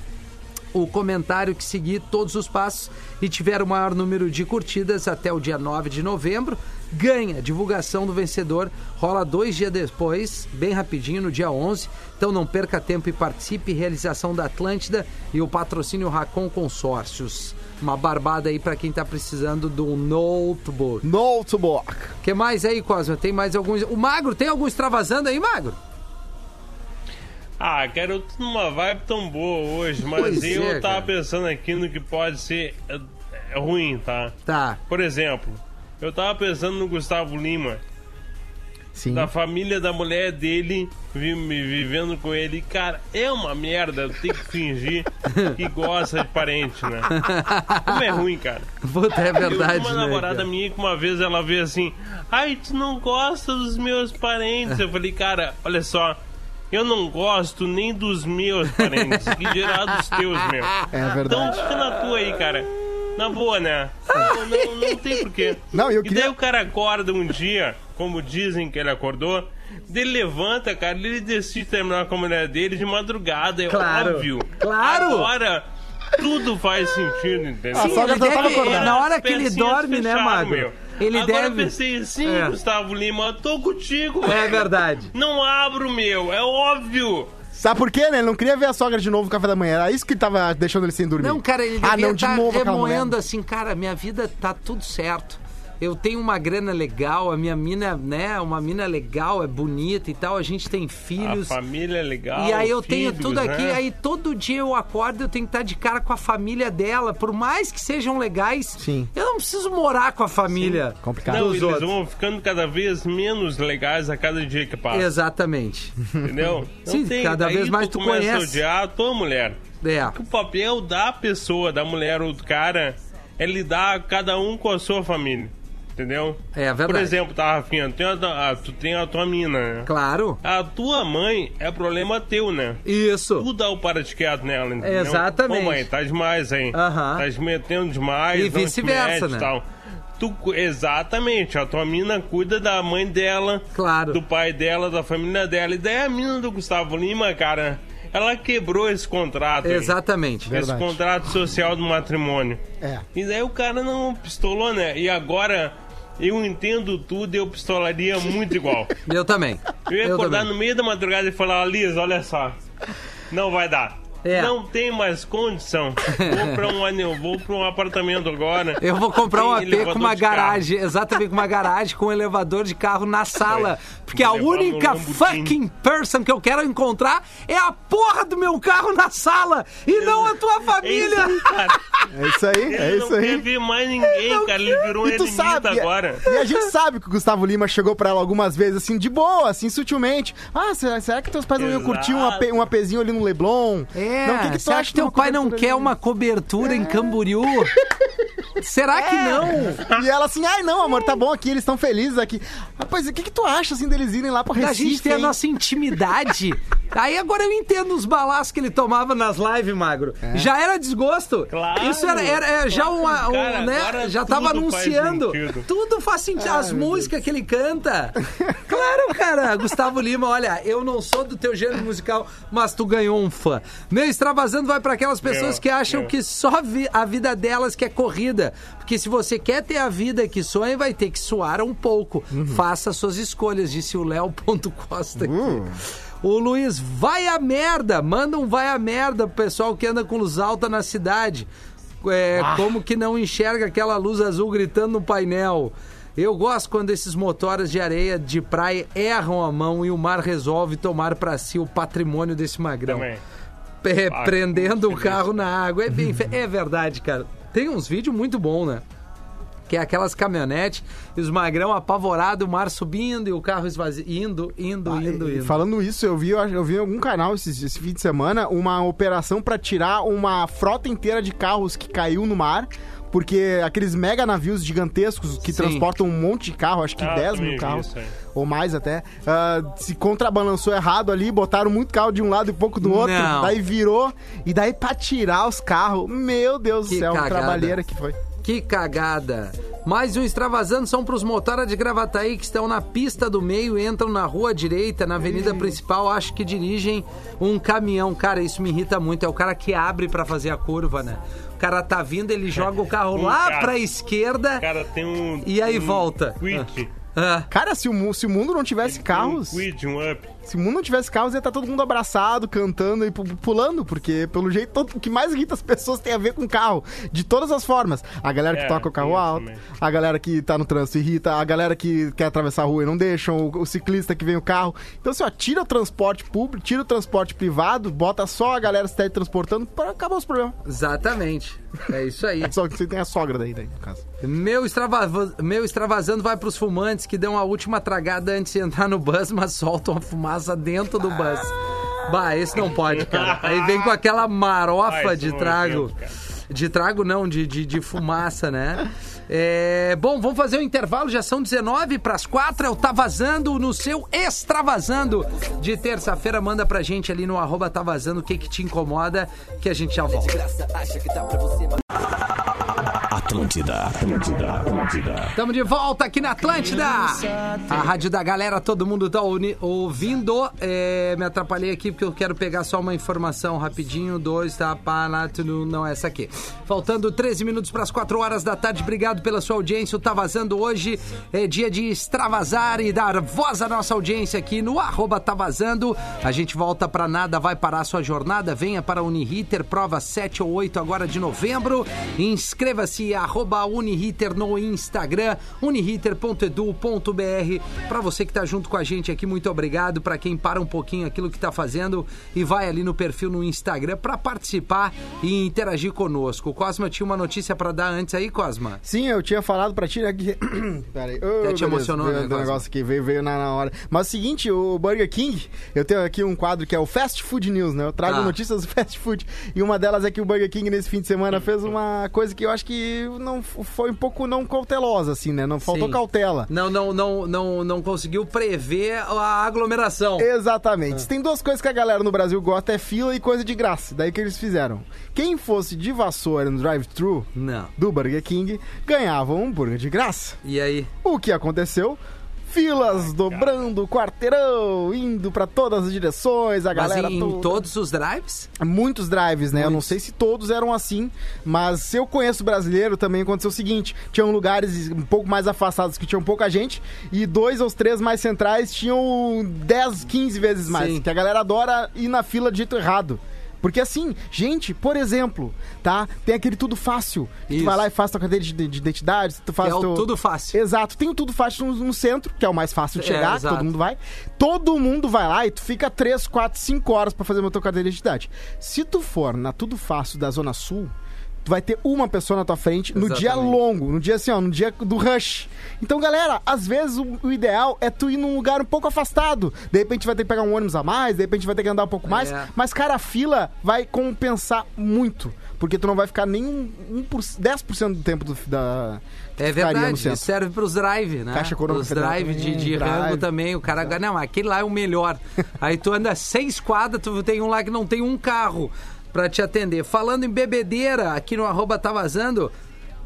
o comentário que seguir todos os passos e tiver o maior número de curtidas até o dia 9 de novembro, ganha. Divulgação do vencedor rola dois dias depois, bem rapidinho, no dia 11. Então não perca tempo e participe. Realização da Atlântida e o patrocínio Racon Consórcios. Uma barbada aí para quem tá precisando do notebook. Notebook. Que mais aí, Cosma? Tem mais alguns. O Magro, tem algum extravasando aí, Magro? Ah, cara, eu tô numa vibe tão boa hoje, mas Pois eu é, tava cara. pensando aqui no que pode ser é, é ruim, tá? Tá. Por exemplo, eu tava pensando no Gustavo Lima, Sim. da família da mulher dele, vivendo com ele. Cara, é uma merda ter que fingir que gosta de parente, né? Como é ruim, cara. Puta, é Eu verdade, tinha uma né, namorada cara? minha que uma vez ela veio assim: Ai, tu não gosta dos meus parentes? Eu falei, cara, olha só. Eu não gosto nem dos meus parentes, que dirá dos teus, meu. É Então verdade. fica na tua aí, cara. Na boa, né? Não, não, não tem porquê. Não, eu E queria- daí o cara acorda um dia, como dizem que ele acordou, ele levanta, cara, ele decide terminar com a mulher dele de madrugada, é Claro, óbvio. claro. Agora, tudo faz sentido, entendeu? A Sim, sogra já tava deve- acordada. na hora que ele dorme, né, fecharam, Magro? meu. Ele Agora deve- eu pensei, sim, É. Gustavo Lima, eu tô contigo. É verdade. Não abro, meu, é óbvio. Sabe por quê, né? Ele não queria ver a sogra de novo no café da manhã. Era isso que tava deixando ele sem dormir. Não, cara, ele Ah, devia não, de estar novo remoendo assim, cara, minha vida tá tudo certo. Eu tenho uma grana legal, a minha mina, né, uma mina legal, é bonita e tal, a gente tem A filhos. família é legal. E aí eu tenho filhos, tudo aqui, né? aí todo dia eu acordo, eu tenho que estar de cara com a família dela, por mais que sejam legais. Sim. Eu não preciso morar com a família. Complicado. Não, eles outros. vão ficando cada vez menos legais a cada dia que passa. Exatamente. Entendeu? Não Sim, cada daí vez mais tu começa conhece. a odiar a tua mulher. É. O papel da pessoa, da mulher ou do cara, é lidar cada um com a sua família. Entendeu? É verdade. Por exemplo, tá, Rafinha, tu tem a, tua- a- tu tem a tua mina, né? Claro. A tua mãe é problema teu, né? Isso. Tu dá o para de quieto nela, entendeu? Exatamente. Ô mãe, tá demais, hein? Aham. Tá te metendo demais. E vice-versa, né? Tal. Tu, exatamente, a tua mina cuida da mãe dela, Claro. do pai dela, da família dela. E daí a mina do Gustavo Lima, cara, ela quebrou esse contrato. aí. Exatamente. Esse Verdade. contrato social do matrimônio. É. E daí o cara não pistolou, né? E agora eu entendo tudo e eu pistolaria muito igual. Eu também. Eu ia Eu acordar também. no meio da madrugada e falar, Liz, olha só. Não vai dar. É. Não tem mais condição. Vou pra um anel, vou pra um apartamento agora. Eu vou comprar um AP com uma de carro. garagem, exatamente com uma garagem com um elevador de carro na sala. Porque a única fucking person que eu quero encontrar é a porra do meu carro na sala e não a tua É isso família. aí, cara. É isso aí, Ele é isso não quer aí. ver mais ninguém, cara. Ele virou um E eremita sabe, agora. e a gente sabe que o Gustavo Lima chegou pra ela algumas vezes, assim, de boa, assim, sutilmente. Ah, será, será que teus pais não iam curtir um, AP, um APzinho ali no Leblon? É, não, o que, que acha acha que teu pai não quer uma cobertura em Camboriú? Será que não? E ela assim, ai não, amor, tá bom aqui, eles estão felizes aqui. Rapaz, o que, que tu acha, assim, deles irem lá pra Da Recife, gente ter a hein? nossa intimidade. Aí agora eu entendo os balaços que ele tomava nas lives, Magro. Já era desgosto. Claro. Isso era, era- é já uma, um, Cara, né? Já tava faz anunciando. sentido. Tudo faz sentido. As músicas que ele canta. Claro, cara. Gustavo Lima, olha, eu não sou do teu gênero musical, mas tu ganhou um fã. Meu extravasando vai para aquelas pessoas Meu, que acham meu. que só vi- a vida delas que é corrida. Porque se você quer ter a vida que sonha, vai ter que suar um pouco. Faça suas escolhas, disse o Léo.costa aqui. O Luiz, vai a merda! Manda um vai a merda pro pessoal que anda com luz alta na cidade. É, Como que não enxerga aquela luz azul gritando no painel? Eu gosto quando esses motores de areia de praia erram a mão e o mar resolve tomar pra si o patrimônio desse magrão. Também. É, Ah, prendendo o carro na água. É, bem, é verdade, cara. Tem uns vídeos muito bons, né? Que é aquelas caminhonetes e os magrão apavorados, o mar subindo e o carro esvaziando, indo, indo, Ah, indo, e- indo. Falando isso, eu vi, eu vi em algum canal esse, esse fim de semana uma operação pra tirar uma frota inteira de carros que caiu no mar. Porque aqueles mega navios gigantescos que Sim. transportam um monte de carro, acho que Ah, 10 também mil carros, ou mais até, ah, se contrabalançou errado ali, botaram muito carro de um lado e pouco do outro, Não. daí virou, e daí pra tirar os carros, meu Deus Que do céu, cagada. trabalheira que foi. Que cagada. Mais um extravasando são pros motoras de Gravataí que estão na pista do meio, entram na rua direita, na avenida principal, acho que dirigem um caminhão. Cara, isso me irrita muito. É o cara que abre pra fazer a curva, né? O cara tá vindo, ele joga o carro Um lá cara- pra esquerda. Cara tem um. E aí um volta. Quid. Ah, Cara, se o, se o mundo não tivesse carros... Um quid, um up. Se o mundo não tivesse carros, ia estar todo mundo abraçado, cantando e pu- pulando, porque pelo jeito todo, o que mais irrita as pessoas tem a ver com carro, de todas as formas. A galera que É, toca o carro alto, também. a galera que tá no trânsito irrita, a galera que quer atravessar a rua e não deixam, o, o ciclista que vem o carro. Então, assim, ó, tira o transporte público, tira o transporte privado, bota só a galera se teletransportando para acabar os problemas. exatamente. É isso aí. Só que você tem a sogra daí, daí no caso. Meu, extrava- Meu extravasando vai pros fumantes que dão a última tragada antes de entrar no bus, mas soltam a fumaça dentro do bus. Bah, esse não pode, cara. Aí vem com aquela marofa Ah, de trago. De trago não, de, de, de fumaça, né? É, bom, vamos fazer o intervalo, já são 19 para as 4, eu tá vazando no seu extravasando de terça-feira, manda pra gente ali no arroba tá vazando o que que te incomoda, que a gente já volta. Atlântida, Atlântida, Atlântida. Estamos de volta aqui na Atlântida. A rádio da galera, todo mundo tá ouvindo. É, me atrapalhei aqui porque eu quero pegar só uma informação rapidinho. Dois, tá? Não, essa aqui. Faltando 13 minutos para as 4 horas da tarde. Obrigado pela sua audiência. O Tá Vazando hoje é dia de extravasar e dar voz à nossa audiência aqui no arroba Tá Vazando. A gente volta para nada, vai parar a sua jornada. Venha para a Uniriter, prova 7 ou 8 agora de novembro. Inscreva-se, arroba Uniriter no Instagram, uniriter.edu.br. Para você que tá junto com a gente aqui, muito obrigado. Para quem para um pouquinho aquilo que tá fazendo e vai ali no perfil no Instagram para participar e interagir conosco. O Cosma tinha uma notícia para dar antes aí, Cosma. Sim, eu tinha falado pra ti, né? Que... Pera aí. Ô, Até te emocionou, veio né, negócio aqui, veio, veio na, na hora. Mas é o seguinte, o Burger King, eu tenho aqui um quadro que é o Fast Food News, né? Eu trago Tá. notícias do fast food. E uma delas é que o Burger King, nesse fim de semana, fez uma coisa que eu acho que não f- foi um pouco não cautelosa, assim, né? Não faltou Sim. cautela. Não, não, não, não, não conseguiu prever a aglomeração. Exatamente. Se Tem duas coisas que a galera no Brasil gosta, é fila e coisa de graça. Daí que eles fizeram. Quem fosse de vassoura no drive-thru Não. do Burger King, ganhava um hambúrguer de graça. E aí? O que aconteceu? Filas dobrando o quarteirão, indo pra todas as direções, a Mas galera em toda. todos os drives? Muitos drives, né? Eu não Muitos. sei se todos eram assim, mas se eu conheço brasileiro, também aconteceu o seguinte: tinham lugares um pouco mais afastados que tinham pouca gente, e dois ou três mais centrais tinham 10, 15 vezes mais. Sim. Que a galera adora ir na fila de jeito errado. Porque assim, gente, por exemplo, tá? Tem aquele tudo fácil. que Isso. Tu vai lá e faz tua carteira de, de identidade, tu faz é o teu... tudo fácil. Exato, tem o Tudo Fácil no, no centro, que é o mais fácil de É, chegar, exato. todo mundo vai. Todo mundo vai lá e tu fica 3, 4, 5 horas pra fazer uma tua carteira de identidade. Se tu for na Tudo Fácil da Zona Sul, tu vai ter uma pessoa na tua frente no dia longo, no dia assim, ó, no dia do rush. Então, galera, às vezes o, o ideal é tu ir num lugar um pouco afastado. De repente vai ter que pegar um ônibus a mais, de repente vai ter que andar um pouco mais. É. Mas, cara, a fila vai compensar muito. Porque tu não vai ficar nem um, um por, 10% do tempo do, da. É verdade, serve pros drive, né? Caixa Os drive de, também, de drive. rango também, o cara ganha, não, aquele lá é o melhor. Aí tu anda seis quadras, tu tem um lá que não tem um carro pra te atender. Falando em bebedeira, aqui no arroba tá vazando,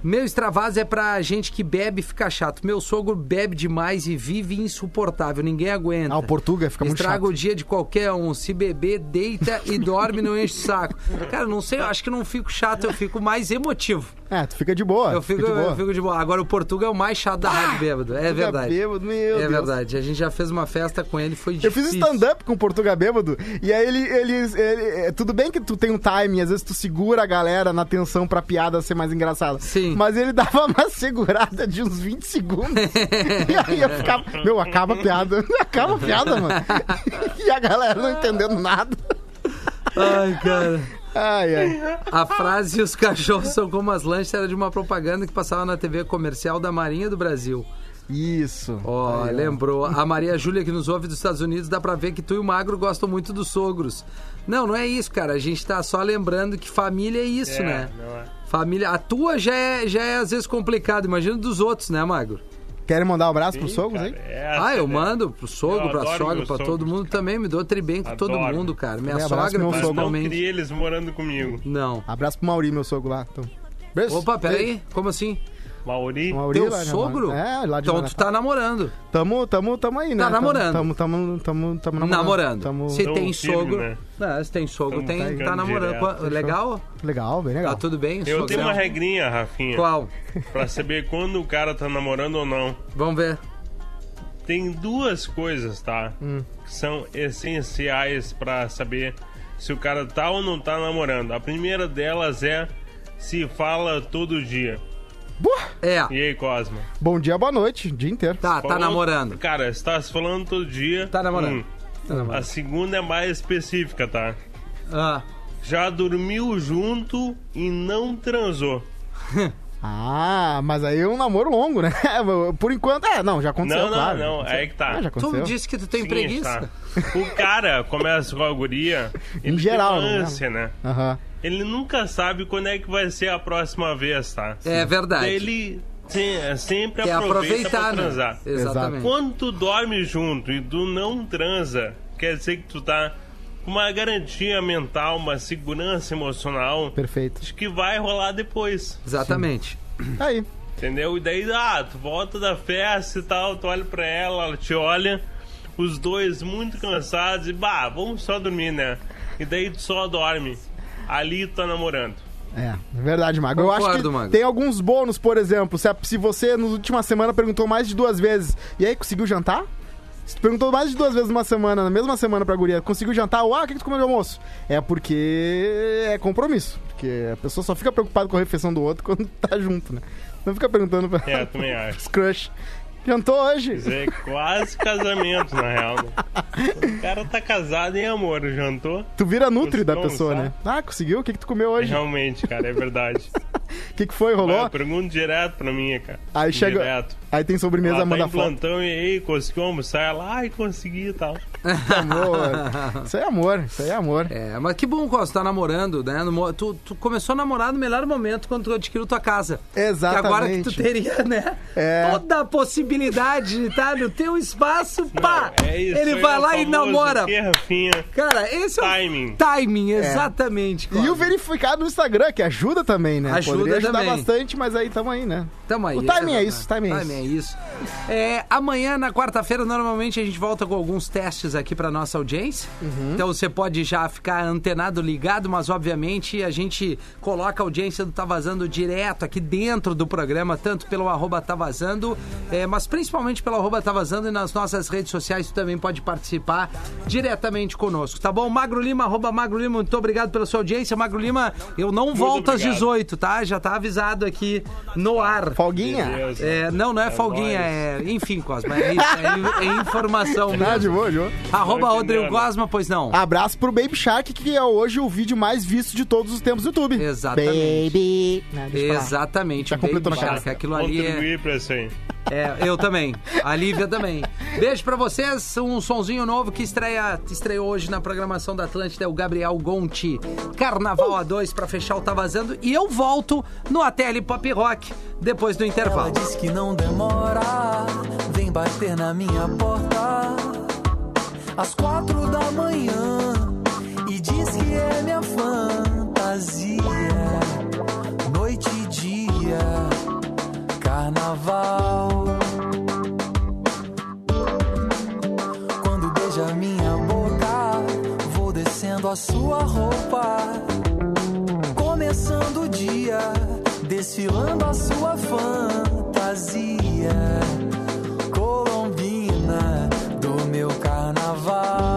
meu extravasa é pra gente que bebe e fica chato. Meu sogro bebe demais e vive insuportável, ninguém aguenta. Ah, o Portuga fica muito Estraga chato. o dia de qualquer um. Se beber, deita e dorme, não enche o saco. Cara, não sei, eu acho que não fico chato, eu fico mais emotivo. É, tu fica de boa. Eu fico, fica de boa. eu fico de boa. Agora o Portugal é o mais chato da rádio bêbado. É verdade. bêbado, meu é Deus. verdade. A gente já fez uma festa com ele, foi Eu difícil. fiz stand-up com o Portuga Bêbado, e aí ele, ele, ele- é, Tudo bem que tu tem um timing, às vezes tu segura a galera na tensão pra piada ser mais engraçada. Sim. Mas ele dava uma segurada de uns 20 segundos. e aí eu ficava. Meu, acaba a piada. Acaba a piada, mano. e a galera não entendendo nada. Ai, cara. Ai, ai. A frase os cachorros são como as lanchas era de uma propaganda que passava na TV comercial da Marinha do Brasil. Isso. Ó, Aí, lembrou. A Maria Júlia que nos ouve dos Estados Unidos, dá pra ver que tu e o Magro gostam muito dos sogros. Não, não é isso, cara. A gente tá só lembrando que família é isso, É, né? não é. Família. A tua já é, já é às vezes complicado. Imagina dos outros, né, Magro? Querem mandar um abraço Sim, sogros, cara, hein? é Ah, essa, eu né? mando pro sogro, Eu pra sogra, pra todo mundo também. Me dou tribem com todo mundo, cara. Minha Um abraço sogra, pro meu Mas não principalmente. queria eles morando comigo. Não. Abraço pro Mauri, meu sogro lá. Então. Beijo. Opa, peraí. Como assim? Mauri, Mauri Teu lá, sogro? É, lá de Então tu tá namorando. Tamo, tamo, tamo aí, né? Tá namorando. Tamo, tamo, tamo, tamo namorando. Namorando. Tamo... Se Tamo tem firme, sogro. né? Não, se tem sogro, Tamo tem, tá ficando namorando. direto. Legal? Legal, bem legal. Tá tudo bem? eu sogrão? tenho uma regrinha, Rafinha, Qual? pra saber quando o cara tá namorando ou não. Vamos ver. Tem duas coisas, tá? Hum. Que são essenciais pra saber se o cara tá ou não tá namorando. A primeira delas é se fala todo dia. Boa! É. E aí, Cosma? Bom dia, boa noite, dia inteiro. Tá, tá namorando. Cara, se tá se falando todo dia. Tá namorando. hum. Tá namorando. A segunda é mais específica, tá? Ah, Já dormiu junto e não transou. Ah, mas aí é um namoro longo, né? Por enquanto, é, não, já aconteceu, Não, não, claro. não, aconteceu. aí que tá. Ah, já tu disse que tu tem Seguinte, preguiça. tá? O cara começa com a guria. Ele geral, tem né? ânsia, né? Aham. Ele nunca sabe quando é que vai ser a próxima vez, tá? É verdade. Daí Ele se- sempre Quer aproveita pra aproveitar, né? transar. Exatamente. Quando tu dorme junto e tu não transa, quer dizer que tu tá com uma garantia mental, uma segurança emocional Perfeito. de que vai rolar depois. Exatamente. Aí. Entendeu? E daí, ah, tu volta da festa e tal, tu olha pra ela, ela te olha, os dois muito cansados e, bah, vamos só dormir, né? E daí tu só dorme. Ali tu tá namorando. É, é verdade, Mago. Eu acho Concordo, que Mago. tem alguns bônus, por exemplo. Se, se você, na última semana, perguntou mais de duas vezes, e aí, conseguiu jantar? Se tu perguntou mais de duas vezes numa semana, na mesma semana pra guria, conseguiu jantar? Ou, ah, o que que tu comeu de almoço? É porque é compromisso. Porque a pessoa só fica preocupada com a refeição do outro quando tá junto, né? Não fica perguntando pra É, também acho. os crush. Jantou hoje? É quase casamento, na real, né? O cara tá casado em amor, jantou? Tu vira nutri da pessoa, almoçar? né? Ah, conseguiu? O que que tu comeu hoje? Realmente, cara, é verdade. O que que foi? Rolou? Pergunta direto pra mim, cara. Aí chega- Direto. Aí tem sobremesa, Ela tá manda em foto. plantão e aí, conseguiu almoçar? Ela, ai, consegui e tal. Amor. Isso aí é amor, isso aí é amor. É, mas que bom quando você tá namorando, né? Tu, tu começou a namorar no melhor momento quando tu adquiriu tua casa. Exatamente. Que agora que tu teria, né? É. Toda a possibilidade de estar no teu espaço, pá! Não, é isso, ele vai é o lá e namora. que? Cara, esse é o Timing. timing, exatamente. E o verificado no Instagram, que ajuda também, né? Ajuda Poderia ajudar também. bastante, mas aí tamo aí, né? Tamo aí. O timing é isso, o timing é Timing é isso. É, amanhã, na quarta-feira, normalmente a gente volta com alguns testes aqui pra nossa audiência. Uhum. Então você pode já ficar antenado, ligado, mas obviamente a gente coloca a audiência do Tá Vazando direto aqui dentro do programa, tanto pelo arroba Tá Vazando, é, mas principalmente pelo arroba Tá Vazando e nas nossas redes sociais tu também pode participar diretamente conosco, tá bom? Magro Lima, arroba Magro Lima, muito obrigado pela sua audiência. Magro Lima, eu não volto às obrigado. 18, tá? Já tá avisado aqui no ar. Folguinha? É, não, não é, folguinha, nóis. é. Enfim, Cosma, é, isso, é, é informação. Boa, de boa. Arroba Rodrigo? Cosma, pois não. Abraço pro Baby Shark, que é hoje o vídeo mais visto de todos os tempos do YouTube. Exatamente. Baby. Não. Exatamente. Já completou Baby na cara. Shark, Aquilo ali é, Contribuir pra isso aí. é. Eu também. A Lívia também. Beijo pra vocês. Um sonzinho novo que estreia, estreou hoje na programação da Atlântida é o Gabriel Gonti. Carnaval A2 pra fechar o Tá Vazando. E eu volto no ATL Pop Rock depois do Ela intervalo. diz que não demora, vem bater na minha porta às quatro da manhã e diz que é minha fantasia. Noite e dia, carnaval. Quando beija minha boca, vou descendo a sua roupa. Começando o dia, desfilando a sua fantasia. Colômbia carnaval.